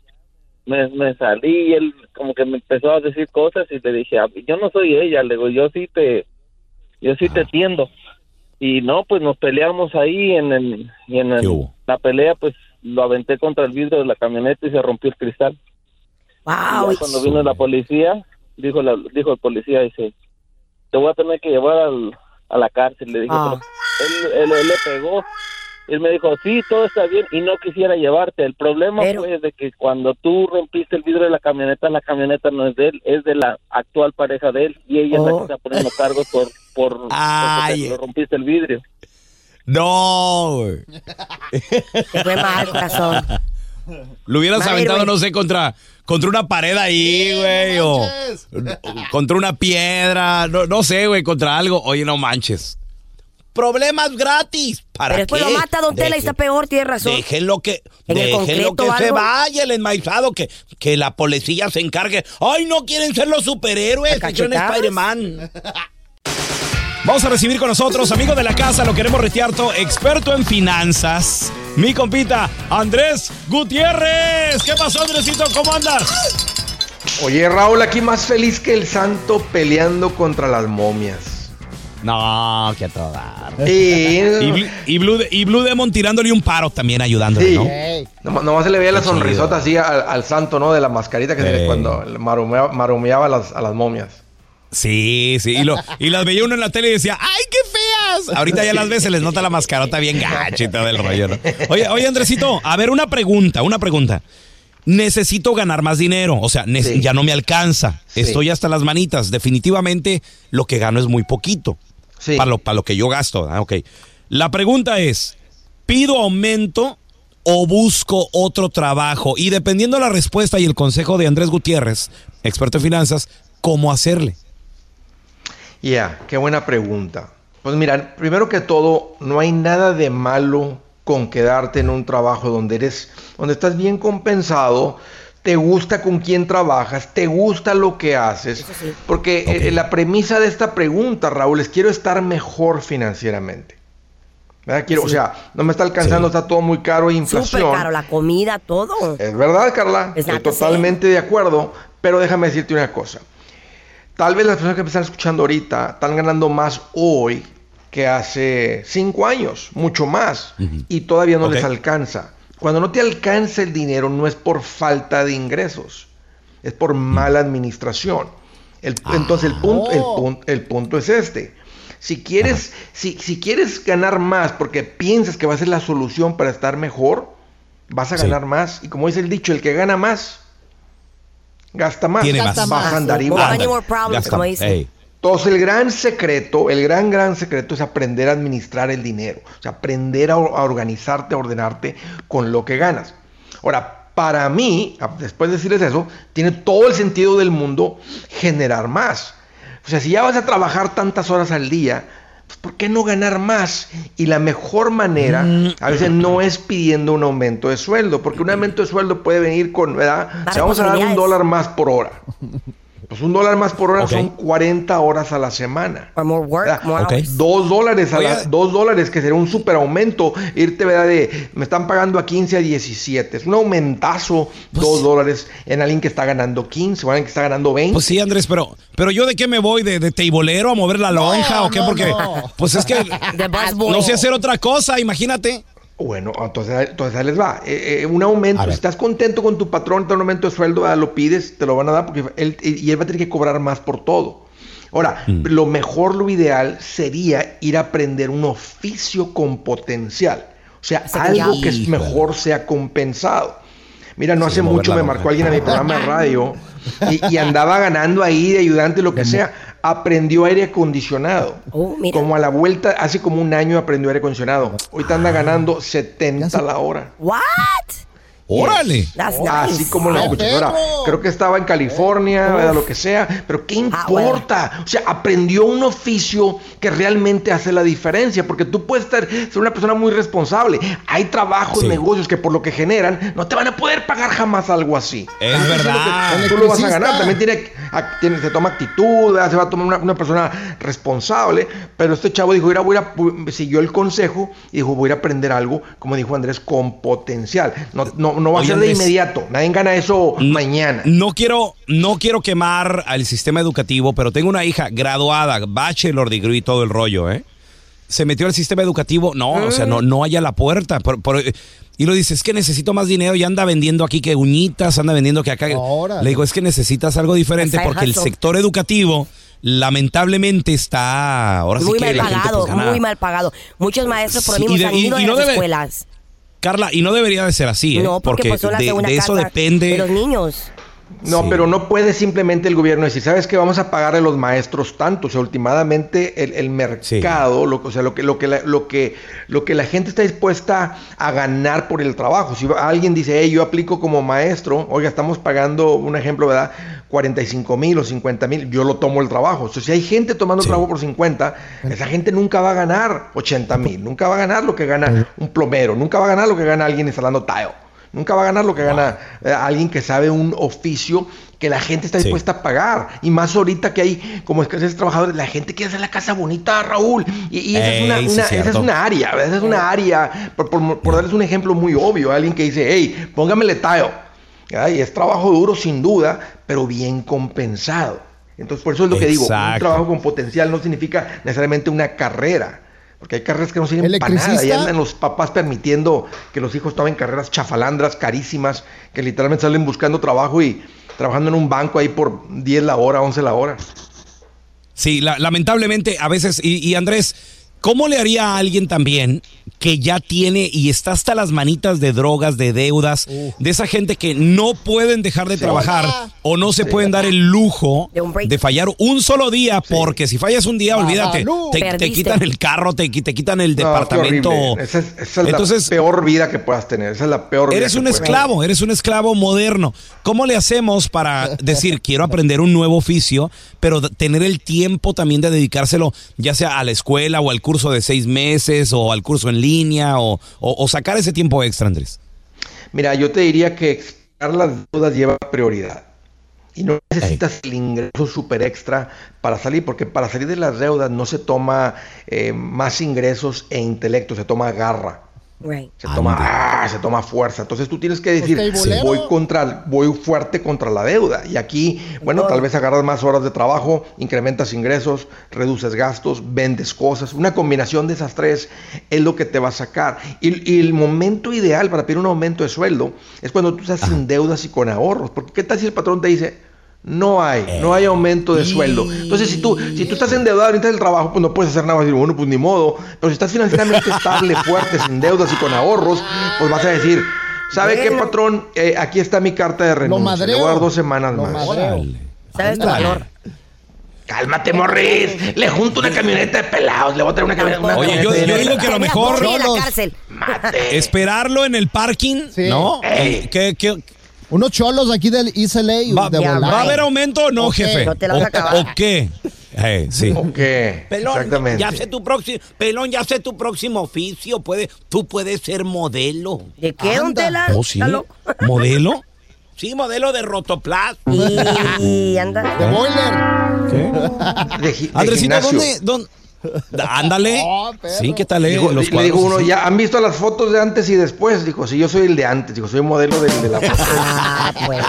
me, me salí y él como que me empezó a decir cosas y le dije, "Ah, yo no soy ella, le digo, yo sí te, yo sí te atiendo. Y no, pues nos peleamos ahí en el, y en el- la pelea, pues lo aventé contra el vidrio de la camioneta y se rompió el cristal. Wow. Y cuando vino la policía, dijo la, dijo el policía, dice, te voy a tener que llevar al- a la cárcel. Le dije, Ah. él- él le pegó. Él me dijo, sí, todo está bien y no quisiera llevarte. El problema Pero- fue de que cuando tú rompiste el vidrio de la camioneta, la camioneta no es de él, es de la actual pareja de él y ella es la Oh. que está poniendo cargos por, (laughs) por Ay. lo rompiste el vidrio. No. Te fue mal, corazón. Lo hubieras Madre, aventado, no sé, contra, contra una pared ahí, güey, o, o contra una piedra, no, no sé, güey, contra algo. Oye, no manches. Problemas gratis. ¿Para Pero después qué? lo mata, don Tela, y está peor, tiene razón. Déjenlo que, déjenlo que se vaya el enmaizado, que, que la policía se encargue. Ay, no quieren ser los superhéroes, ¿A que son cachetadas? Spider-Man. (laughs) Vamos a recibir con nosotros, amigo de la casa, lo queremos retearto, experto en finanzas, mi compita, Andrés Gutiérrez. ¿Qué pasó, Andresito? ¿Cómo andas? Oye, Raúl, aquí más feliz que el santo peleando contra las momias. No, que a toda. Y, Blue- y Blue, y Blue Demon tirándole un paro también, ayudándole, Sí. ¿no? Nomás, nomás se le veía la Qué chido. sonrisota así al, al santo, ¿no? De la mascarita que se le cuando marumeaba, las, a las momias. Sí, sí. Y, lo- y las veía uno en la tele y decía, ¡ay, qué feas! Ahorita ya las ves, se les nota la mascarota bien gacha y todo el rollo, ¿no? Oye, oye, Andresito, a ver, una pregunta, una pregunta. Necesito ganar más dinero, o sea, Sí. ya no me alcanza. Sí. Estoy hasta las manitas. Definitivamente lo que gano es muy poquito. Sí. Para lo, para lo que yo gasto. Ah, ok. La pregunta es, ¿pido aumento o busco otro trabajo? Y dependiendo de la respuesta y el consejo de Andrés Gutiérrez, experto en finanzas, ¿cómo hacerle? Ya, qué buena pregunta. Pues mira, primero que todo, no hay nada de malo con quedarte en un trabajo donde eres, donde estás bien compensado, te gusta con quién trabajas, te gusta lo que haces, porque eh, la premisa de esta pregunta, Raúl, es quiero estar mejor financieramente. ¿Verdad? Quiero, O sea, no me está alcanzando, está todo muy caro, inflación. Súper caro, la comida, todo. Es verdad, Carla. Es Estoy totalmente de acuerdo. Pero déjame decirte una cosa. Tal vez las personas que me están escuchando ahorita están ganando más hoy que hace cinco años, mucho más. Y todavía no les alcanza. Cuando no te alcanza el dinero no es por falta de ingresos, es por mala administración. El- entonces el punto, el, pun- el punto es este. Si quieres, si, si quieres ganar más porque piensas que va a ser la solución para estar mejor, vas a Sí. ganar más. Y como dice el dicho, el que gana más, gasta más. Tiene más. Gasta- como dicen. Entonces el gran secreto, el gran, gran secreto es aprender a administrar el dinero. O sea, aprender a, a organizarte, a ordenarte con lo que ganas. Ahora, para mí, después de decirles eso, tiene todo el sentido del mundo generar más. O sea, si ya vas a trabajar tantas horas al día, pues, ¿por qué no ganar más? Y la mejor manera a veces no es pidiendo un aumento de sueldo, porque un aumento de sueldo puede venir con, ¿verdad? Más Te vamos a dar un dólar más por hora. Pues un dólar más por hora son 40 horas a la semana. Or more work, more. Dos dólares, a la- dos dólares, que sería un super aumento. Irte, ¿verdad? De, me están pagando a 15 a 17. Es un aumentazo, dos dólares en alguien que está ganando 15 o alguien que está ganando 20. Pues sí, Andrés, pero, pero yo de qué me voy, de, de teibolero a mover la lonja o qué, no, porque no. pues es que (laughs) no sé hacer otra cosa, imagínate. Bueno, entonces, entonces ahí les va. Eh, eh, un aumento, A si estás contento con tu patrón, te da un aumento de sueldo, ¿verdad? lo pides, te lo van a dar porque él, y él va a tener que cobrar más por todo. Ahora, lo mejor, lo ideal sería ir a aprender un oficio con potencial. O sea, algo que es mejor sea compensado. Mira, no Sí, hace mucho me marcó alguien a mi programa de radio (laughs) y, y andaba ganando ahí de ayudante, lo que sea. Aprendió aire acondicionado. Oh. Como a la vuelta, hace como un año aprendió aire acondicionado. Ahorita anda ganando 70 la hora. What? Órale. That's nice. Así como la ¡Ay, escuchas. Ahora, perro! creo que estaba en California, ¿verdad? lo que sea, pero ¿qué Ah, bueno. importa? O sea, aprendió un oficio que realmente hace la diferencia, porque tú puedes estar, ser una persona muy responsable. Hay trabajos, Sí. negocios que por lo que generan, no te van a poder pagar jamás algo así. Es Eso lo que verdad. tú lo vas a ganar. También tiene, a- tiene- se toma actitud, ¿verdad? se va a tomar una, una persona responsable, pero este chavo dijo, mira, voy a, pu- siguió el consejo y dijo, voy a ir a aprender algo, como dijo Andrés, con potencial. No, no, no va Oye, a ser de inmediato. Nadie gana eso mañana. No quiero, no quiero quemar al sistema educativo, pero tengo una hija graduada, bachelor degree y todo el rollo, ¿eh? Se metió al sistema educativo, no, o sea, no, no haya la puerta. por- por- y lo dice, es que necesito más dinero y anda vendiendo aquí que uñitas, anda vendiendo que acá. Órale. Le digo, es que necesitas algo diferente porque el sector educativo lamentablemente está ahora sí muy que mal la gente, pagado, pues, gana- muy mal pagado. Muchos maestros por Sí, mismo y de- se han y- ido y de no las debe- escuelas. Carla, y no debería de ser así, ¿eh? No, porque, pues de, eso depende. de los niños. No, Sí. pero no puede simplemente el gobierno decir, ¿sabes qué? Vamos a pagarle a los maestros tanto. O sea, últimamente el, el mercado, lo, o sea, lo que, lo, que la, lo, que, lo que la gente está dispuesta a ganar por el trabajo. Si alguien dice, hey, yo aplico como maestro, oiga, estamos pagando, un ejemplo, ¿verdad? 45 mil o 50 mil, yo lo tomo el trabajo. O sea, si hay gente tomando Sí. trabajo por 50, esa gente nunca va a ganar 80 mil, nunca va a ganar lo que gana un plomero, nunca va a ganar lo que gana alguien instalando tile. Nunca va a ganar lo que gana eh, alguien que sabe un oficio que la gente está Sí. dispuesta a pagar. Y más ahorita que hay como escasez de trabajadores, la gente quiere hacer la casa bonita, Raúl. Y, y esa, es una, sí, esa es una área, esa es una área, por, por- por darles un ejemplo muy obvio, alguien que dice, hey, póngamele tile. ¿Verdad? Y es trabajo duro sin duda, pero bien compensado. Entonces, por eso es lo que digo, un trabajo con potencial no significa necesariamente una carrera. Porque hay carreras que no sirven para nada. Y andan los papás permitiendo que los hijos tomen carreras chafalandras, carísimas, que literalmente salen buscando trabajo y trabajando en un banco ahí por 10 la hora, 11 la hora. Sí, la- lamentablemente a veces, y, y Andrés, ¿cómo le haría a alguien también que ya tiene y está hasta las manitas de drogas, de deudas, de esa gente que no pueden dejar de trabajar o no se pueden dar el lujo De fallar un solo día? Porque si fallas un día, olvídate, te, te quitan el carro, te, te quitan el No, departamento. Esa es, esa es Entonces, la peor vida que puedas tener. Esa es la peor vida Eres que un puedes esclavo, eres un esclavo moderno. ¿Cómo le hacemos para (laughs) decir, quiero aprender un nuevo oficio, pero tener el tiempo también de dedicárselo, ya sea a la escuela o al curso de seis meses o al curso en línea o, o- o sacar ese tiempo extra, Andrés? Mira, yo te diría que explicar las deudas lleva prioridad. Y no necesitas el ingreso super extra para salir, porque para salir de las deudas no se toma eh, más ingresos e intelecto, se toma garra. Right. Se toma, ah, se toma fuerza. Entonces tú tienes que decir, voy contra, voy fuerte contra la deuda. Y aquí, bueno, tal vez agarras más horas de trabajo, incrementas ingresos, reduces gastos, vendes cosas. Una combinación de esas tres es lo que te va a sacar. Y, y el momento ideal para pedir un aumento de sueldo es cuando tú estás sin deudas y con ahorros. Porque qué tal si el patrón te dice, no hay, no hay aumento de sueldo. Entonces, si tú, si tú estás endeudado ahorita del trabajo, pues no puedes hacer nada. Vas a decir, bueno, pues ni modo. Pero si estás financieramente estable, (laughs) fuerte, sin deudas y con ahorros, pues vas a decir, ¿sabe qué, patrón? Eh, aquí está mi carta de renuncia. Le voy a dar dos semanas Lo más. ¿Sabes tu valor? Cálmate, Morris. Le junto una camioneta de pelados. Le voy a traer una camioneta. Oye, yo- yo digo que a lo mejor- en la Cholos. cárcel. Esperarlo en el parking, Sí. ¿no? Ey. ¿Qué- qué- Unos cholos aquí del East LA va, de va a haber aumento o no, jefe? No te la vas a ¿O- acabar. ¿O qué? Eh, sí. Ok, Pelón, exactamente. ya sé tu próximo, pelón, ya sé tu próximo oficio. Puede, tú puedes ser modelo. ¿De qué, don Tela? Oh. ¿Modelo? (laughs) Sí, modelo de rotoplas. Y anda. De boiler. (laughs) De, gi- de Andresito, gimnasio. ¿dónde? dónde? (laughs) Ándale. sí, ¿qué tal? eh? Dijo- Los le digo cuadros uno. ¿ya han visto las fotos de antes y después? Dijo, sí, yo soy el de antes. Dijo, soy modelo del de la foto. (laughs) Ah, pues.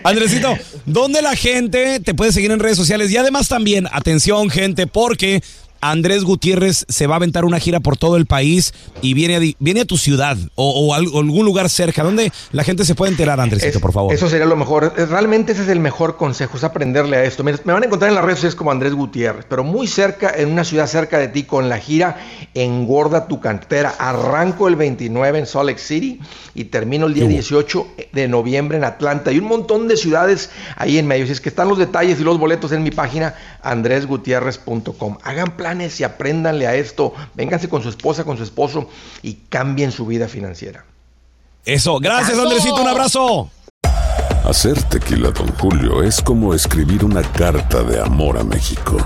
(laughs) Andresito, ¿dónde la gente te puede seguir en redes sociales? Y además también, atención gente, porque Andrés Gutiérrez se va a aventar una gira por todo el país y viene a, viene a tu ciudad o, o algún lugar cerca. ¿Dónde la gente se puede enterar, Andresito, Es- por favor? Eso sería lo mejor. Realmente ese es el mejor consejo, es aprenderle a esto. Me van a encontrar en las redes sociales como Andrés Gutiérrez, pero muy cerca, en una ciudad cerca de ti, con la gira Engorda tu cantera. Arranco el 29 en Salt Lake City y termino el día 18 de noviembre en Atlanta. Y un montón de ciudades ahí en medio. Si es que están los detalles y los boletos en mi página, andresgutierrez.com. Hagan planes y apréndanle a esto. Vénganse con su esposa, con su esposo y cambien su vida financiera. Eso, gracias Andresito, un abrazo. Hacer tequila, Don Julio, es como escribir una carta de amor a México.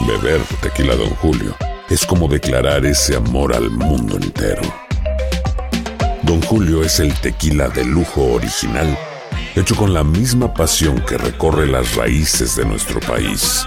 Beber tequila, Don Julio, es como declarar ese amor al mundo entero. Don Julio es el tequila de lujo original, hecho con la misma pasión que recorre las raíces de nuestro país.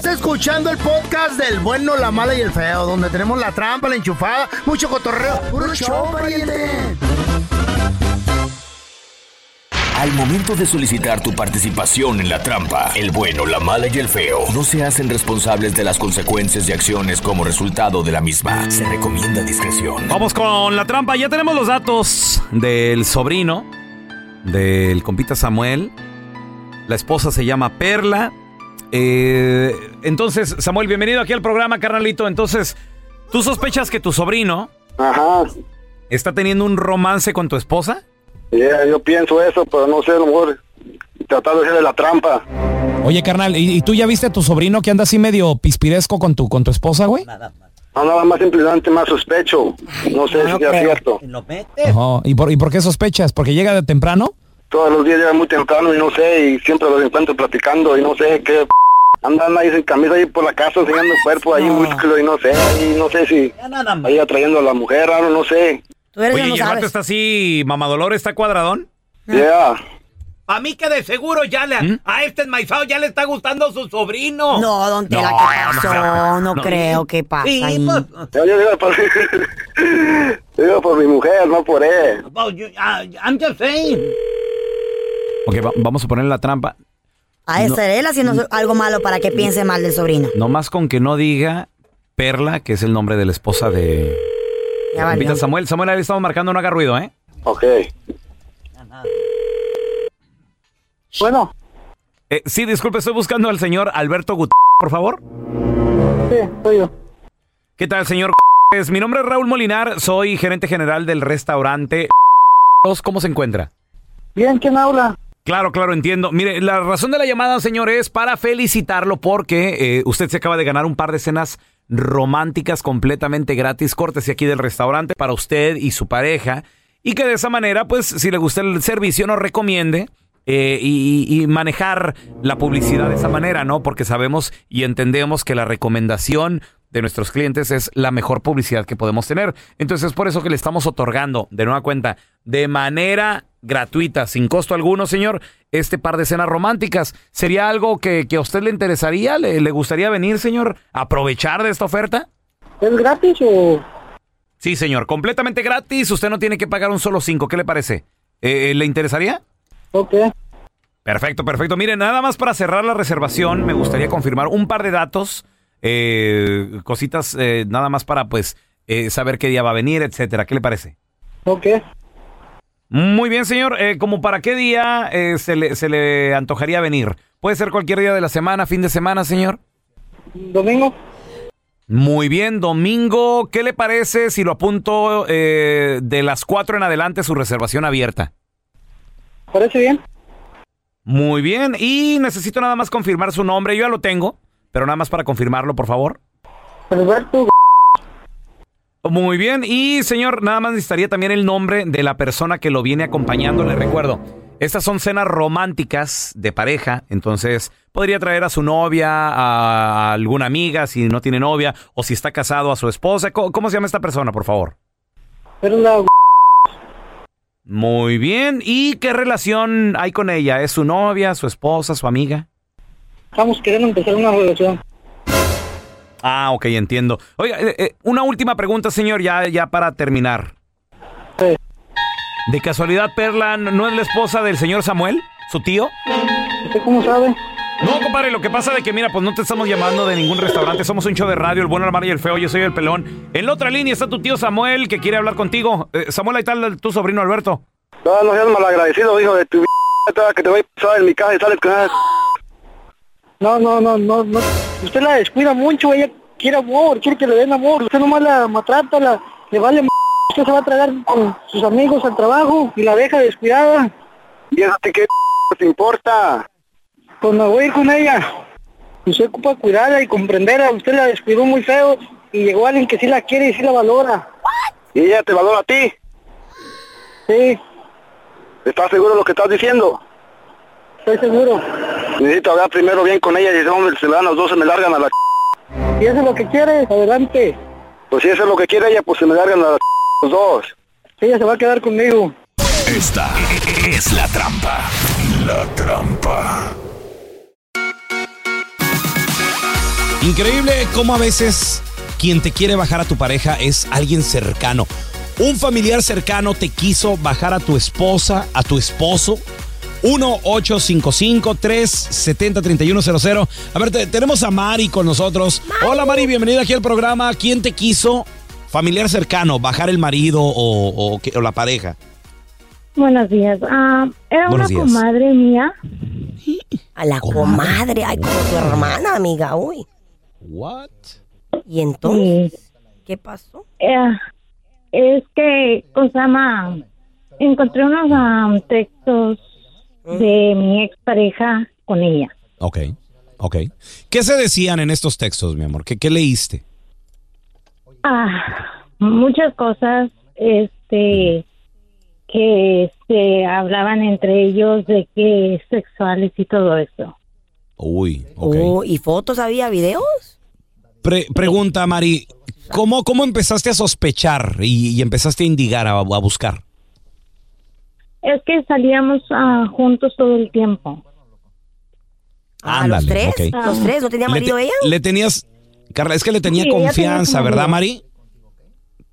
Estás escuchando el podcast del bueno, la mala y el feo, donde tenemos la trampa, la enchufada, mucho cotorreo. ¡Puro show, pariente! Al momento de solicitar tu participación en la trampa, el bueno, la mala y el feo no se hacen responsables de las consecuencias y acciones como resultado de la misma. Se recomienda discreción. Vamos con la trampa. Ya tenemos los datos del sobrino, del compita Samuel. La esposa se llama Perla. Eh, entonces, Samuel, bienvenido aquí al programa, carnalito. Entonces, ¿tú sospechas que tu sobrino está teniendo un romance con tu esposa? Yeah, yo pienso eso, pero no sé, a lo mejor tratar de hacerle la trampa. Oye, carnal, ¿y, y tú ya viste a tu sobrino que anda así medio pispiresco con tu, con tu esposa, güey? No, nada más simplemente más sospecho. No sé si sea cierto. Ajá. ¿Y, por, ¿Y por qué sospechas? ¿Porque llega de temprano? Todos los días llega muy temprano y no sé, y siempre los encuentro platicando y no sé qué. Andan ahí sin camisa ahí por la casa enseñando el cuerpo ahí músculo y no sé, y no sé si ahí atrayendo a la mujer, no, no sé. Oye, ¿y el vato está así, mamadolor, está cuadradón? Yeah. A mí que de seguro ya le, a este enmaizado ya le está gustando su sobrino. No, don Tela, No, ¿qué pasó? no, No, no. creo que pasa Sí, ahí. pues. Yo, yo digo (laughs) por, digo por mi mujer, no por él. Oh, you- ah, I'm just saying. Ok, va- vamos a poner la trampa. A No. ser él haciendo algo malo para que piense mal del sobrino. No más con que no diga Perla, que es el nombre de la esposa de... Ya Compita. Samuel, Samuel, ahí le estamos marcando, no haga ruido, ¿eh? Ok. Bueno. Eh, sí, disculpe, estoy buscando al señor Alberto Gut, por favor. Sí, soy yo. ¿Qué tal, señor? Pues, Mi nombre es Raúl Molinar, soy gerente general del restaurante. ¿Cómo se encuentra? Bien, ¿quién habla? Claro, claro, entiendo. Mire, la razón de la llamada, señor, es para felicitarlo porque eh, usted se acaba de ganar un par de cenas románticas completamente gratis, cortesía aquí del restaurante para usted y su pareja. Y que de esa manera, pues, si le gusta el servicio, nos recomiende eh, y, y manejar la publicidad de esa manera, ¿no? Porque sabemos y entendemos que la recomendación de nuestros clientes es la mejor publicidad que podemos tener. Entonces es por eso que le estamos otorgando, de nueva cuenta, de manera gratuita, sin costo alguno, señor, este par de cenas románticas. ¿Sería algo que, que a usted le interesaría? ¿Le, le gustaría venir, señor? ¿Aprovechar de esta oferta? ¿Es gratis o...? Sí, señor, completamente gratis. Usted no tiene que pagar un solo cinco. ¿Qué le parece? Eh, ¿Le interesaría? Ok. Perfecto, perfecto. Mire, nada más para cerrar la reservación, me gustaría confirmar un par de datos, eh, cositas, eh, nada más para pues eh, saber qué día va a venir, etcétera. ¿Qué le parece? Ok. Muy bien, señor. Eh, ¿Como para qué día eh, se, le, se le antojaría venir? ¿Puede ser cualquier día de la semana, fin de semana, señor? ¿Domingo? Muy bien, domingo. ¿Qué le parece si lo apunto eh, de las 4 en adelante su reservación abierta? ¿Parece bien? Muy bien. Y necesito nada más confirmar su nombre. Yo ya lo tengo, pero nada más para confirmarlo, por favor. Alberto. Muy bien. Y señor, nada más necesitaría también el nombre de la persona que lo viene acompañando. Le recuerdo, estas son cenas románticas de pareja. Entonces, podría traer a su novia, a alguna amiga, si no tiene novia, o si está casado, a su esposa. ¿Cómo, cómo se llama esta persona, por favor? Muy bien. ¿Y qué relación hay con ella? ¿Es su novia, su esposa, su amiga? Estamos queriendo empezar una relación. Ah, ok, entiendo. Oiga, eh, eh, una última pregunta, señor, ya, ya para terminar. ¿De casualidad, Perla, no es la esposa del señor Samuel? ¿Su tío? ¿Usted cómo sabe? No, compadre, lo que pasa de que, mira, pues no te estamos llamando de ningún restaurante, somos un show de radio, el bueno, el malo y el feo, yo soy el pelón. En la otra línea está tu tío Samuel, que quiere hablar contigo. Eh, Samuel, ahí está tu sobrino Alberto. No, no seas malagradecido, hijo de tu que te voy a pasar en mi casa y sales con No, no, no, no, no. Usted la descuida mucho, ella quiere amor, quiere que le den amor. Usted nomás la maltrata, la, le vale m- Usted se va a tragar con sus amigos al trabajo y la deja descuidada. ¿Y eso qué te importa? Pues me voy a ir con ella. Usted ocupa cuidarla y comprenderla. Usted la descuidó muy feo y llegó alguien que sí la quiere y sí la valora. ¿Y ella te valora a ti? Sí. ¿Estás seguro de lo que estás diciendo? Estoy seguro. Necesito hablar primero bien con ella y hombre, se me dan los dos, se me largan a la Si eso es lo que quiere, adelante. Pues si eso es lo que quiere ella, pues se me largan a la los dos. Ella se va a quedar conmigo. Esta es la trampa. La trampa. Increíble cómo a veces quien te quiere bajar a tu pareja es alguien cercano. Un familiar cercano te quiso bajar a tu esposa, a tu esposo. 1-855-370-3100. A ver, te- tenemos a Mari con nosotros. Hola Mari, bienvenida aquí al programa. ¿Quién te quiso, familiar cercano, bajar el marido o, o o la pareja? Buenos días. Ah, era Buenos una días. comadre mía. A la comadre, ay, como tu hermana, amiga, uy. What? ¿Y entonces? ¿Qué pasó? Eh, es que, Osama, encontré unos ah, textos de mi expareja con ella. Ok, ok. ¿Qué se decían en estos textos, mi amor? ¿Qué, qué leíste? Ah, muchas cosas, este, que se hablaban entre ellos de que sexuales y todo eso. Uy, ok. Oh, ¿Y fotos había, videos? Pre- pregunta, Mari, ¿cómo, ¿cómo empezaste a sospechar y, y empezaste a indigar, a, a buscar? Es que salíamos ah, juntos todo el tiempo. Ah, ¿los tres? ok. ¿Los tres? ¿No tenía Le marido te- ella? Le tenías, Carla, es que le tenía Sí, ella tenía confianza, ¿verdad. Mari?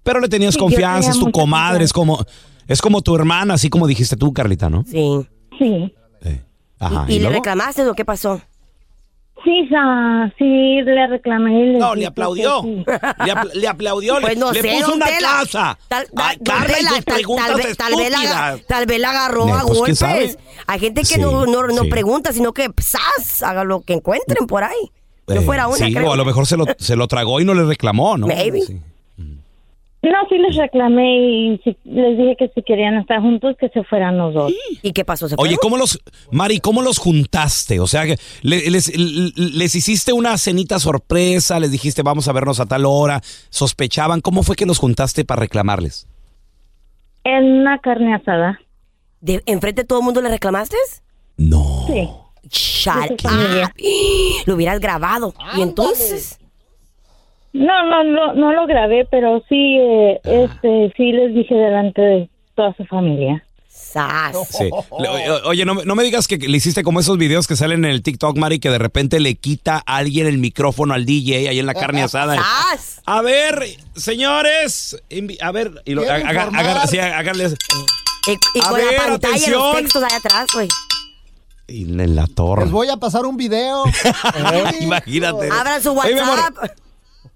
Pero le tenías Sí, confianza, tenía es tu comadre, es como, es como tu hermana, así como dijiste tú, Carlita, ¿no? Sí. Sí. Ajá. ¿Y, ¿y le reclamaste o qué pasó? Sí, sí, le reclamé. le No, le aplaudió. sí. Le, apl- le aplaudió, Pues le, no le sé, puso una Tela. casa. Tal, vez- tal vez la aga- estúpidas. tal vez la agarró a pues, golpes. Hay gente que Sí, no, no, no sí. pregunta, sino que ¡zas! haga lo que encuentren por ahí. Yo Eh, fuera una, sí, creo. o a lo mejor se lo, se lo tragó y no le reclamó, ¿no? Maybe. No, sí les reclamé y sí- les dije que si querían estar juntos, que se fueran los dos. ¿Y qué pasó? ¿Se Oye, ¿cómo los, Mari, cómo los juntaste? O sea, les, les hiciste una cenita sorpresa, les dijiste vamos a vernos a tal hora, sospechaban, ¿cómo fue que los juntaste para reclamarles? En una carne asada. ¿De, ¿Enfrente de todo el mundo le reclamaste? No. Sí. Shut up. (gasps) Lo hubieras grabado. ¿Y entonces? No, no, no, no lo grabé, pero sí, eh, este, sí les dije delante de toda su familia. (laughs) Sí. Le- o- Oye, no, me- no me digas que le hiciste como esos videos que salen en el TikTok, Mari, que de repente le quita a alguien el micrófono al DJ ahí en la carne asada. ¡Sas! A ver, señores, a ver, y lo, Quiero aga- aga- informar. agar- sí, agarles- Y, y A con ver, la pantalla y atención. los textos allá atrás, güey. Y en la torre. Les voy a pasar un video. (laughs) Imagínate. Abran su WhatsApp.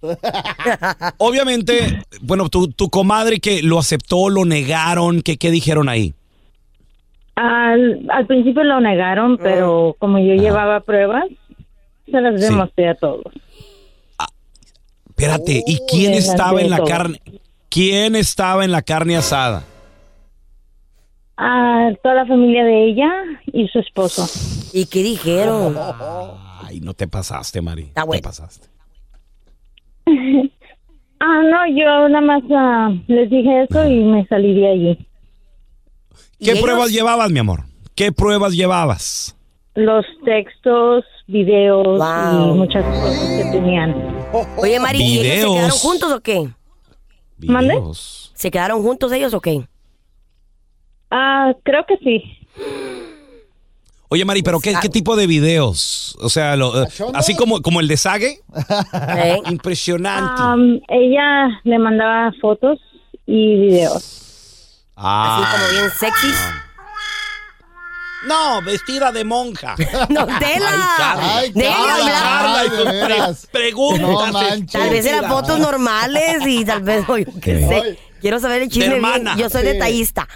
(laughs) Obviamente, bueno, tu, tu comadre que lo aceptó, lo negaron, ¿qué, qué dijeron ahí? Al, al principio lo negaron, pero como yo llevaba pruebas, se las Sí. demostré a todos. Espérate, ¿y quién estaba en la carne? ¿Quién estaba en la carne asada? A toda la familia de ella y su esposo. ¿Y qué dijeron? Ay, no te pasaste, Mari. Está Te pasaste. Ah, no, yo nada más ah, les dije eso y me salí de allí. ¿Qué ellos? pruebas llevabas, mi amor? ¿Qué pruebas llevabas? Los textos, videos Wow. y muchas cosas que tenían. Oye, Mari, ¿y ellos se quedaron juntos o qué? ¿Mande? ¿Se quedaron juntos ellos o qué? Ah, creo que sí. Oye, Mari, ¿pero qué, qué tipo de videos? O sea, lo- eh, así como, como el de Sage. (laughs) Impresionante. Am, ella le mandaba fotos y videos. Ah. Así como bien sexy. No, vestida de monja. (laughs) No, Tela. Ay, Carla. Ay, Carla. Carla, Ay, pre- veras. preguntas. No manches. Tal vez eran fotos normales y tal vez, oye, qué sé. Ay. Quiero saber el chisme bien. hermana. Yo soy Sí. detallista.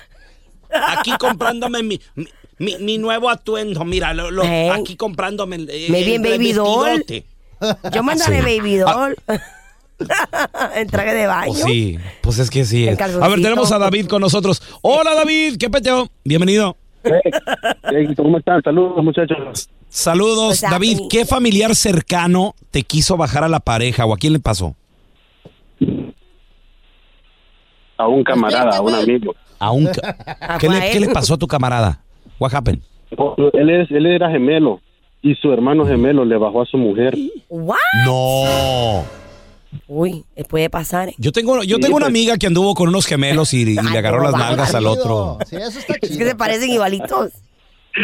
Aquí comprándome mi, mi, mi- mi nuevo atuendo. Mira, lo- lo- aquí comprándome el, el- Maybe en el Baby Doll. Yo mandaré Sí. baby doll. (laughs) en traje de baño. Pues sí, pues es que sí. Es. A ver, tenemos a David con nosotros. Hola, David, ¿qué peteo? Bienvenido. ¿Cómo están? Saludos, muchachos. Saludos, What's David. happening? ¿Qué familiar cercano te quiso bajar a la pareja o a quién le pasó? A un camarada, a un amigo. A un ca- ¿Qué, le, qué le pasó a tu camarada? What happened? Él, es, él era gemelo y su hermano gemelo le bajó a su mujer. ¿What? No. Uy, eh, puede pasar. Yo tengo, yo Sí, tengo una pues. amiga que anduvo con unos gemelos y, y le agarró las nalgas al otro. Sí, eso está Es que se parecen igualitos.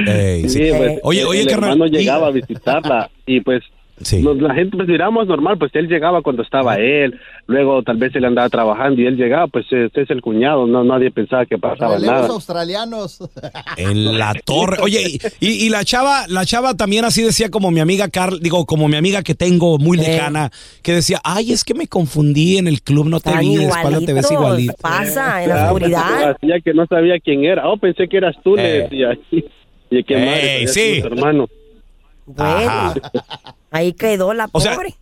Ey, sí. Sí, pues, Oye, oye, el carnal, hermano llegaba a visitarla y pues Sí. nos- la gente pues miramos normal, pues él llegaba cuando estaba él, luego tal vez él andaba trabajando y él llegaba, pues este es el cuñado, no nadie pensaba que pasaba Relevos nada. australianos. En la (laughs) torre. Oye, y, y- y la chava, la chava también así decía como mi amiga Carl, digo, como mi amiga que tengo muy Eh. lejana, que decía, ay, es que me confundí en el club, no te vi, de espalda te ves igualito. Pasa en la Ah, pues, oscuridad. Hacía que no sabía quién era. Oh, pensé que eras tú, Eh. le decía. (laughs) Y qué Ey, madre, sí. es tu hermano. Bueno, (laughs) ahí quedó la O sea, pobre.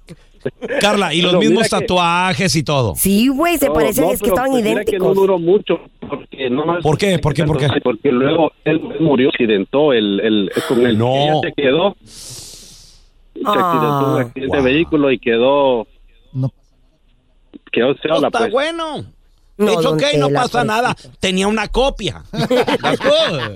Carla, y los Pero mismos mira que- tatuajes y todo. Sí, güey, se No, parecen, no, es que estaban pues mira que no idénticos. duró mucho. Porque no más- ¿Por qué? ¿Por qué? ¿Por qué? Porque luego él murió, accidentó el, el, con el No. ella se quedó. Se accidentó en un Ah. accidente de vehículo y quedó. No. Quedó sola, está pues. bueno. No, don okay, no pasa pues. nada. Tenía una copia. (laughs) That's good.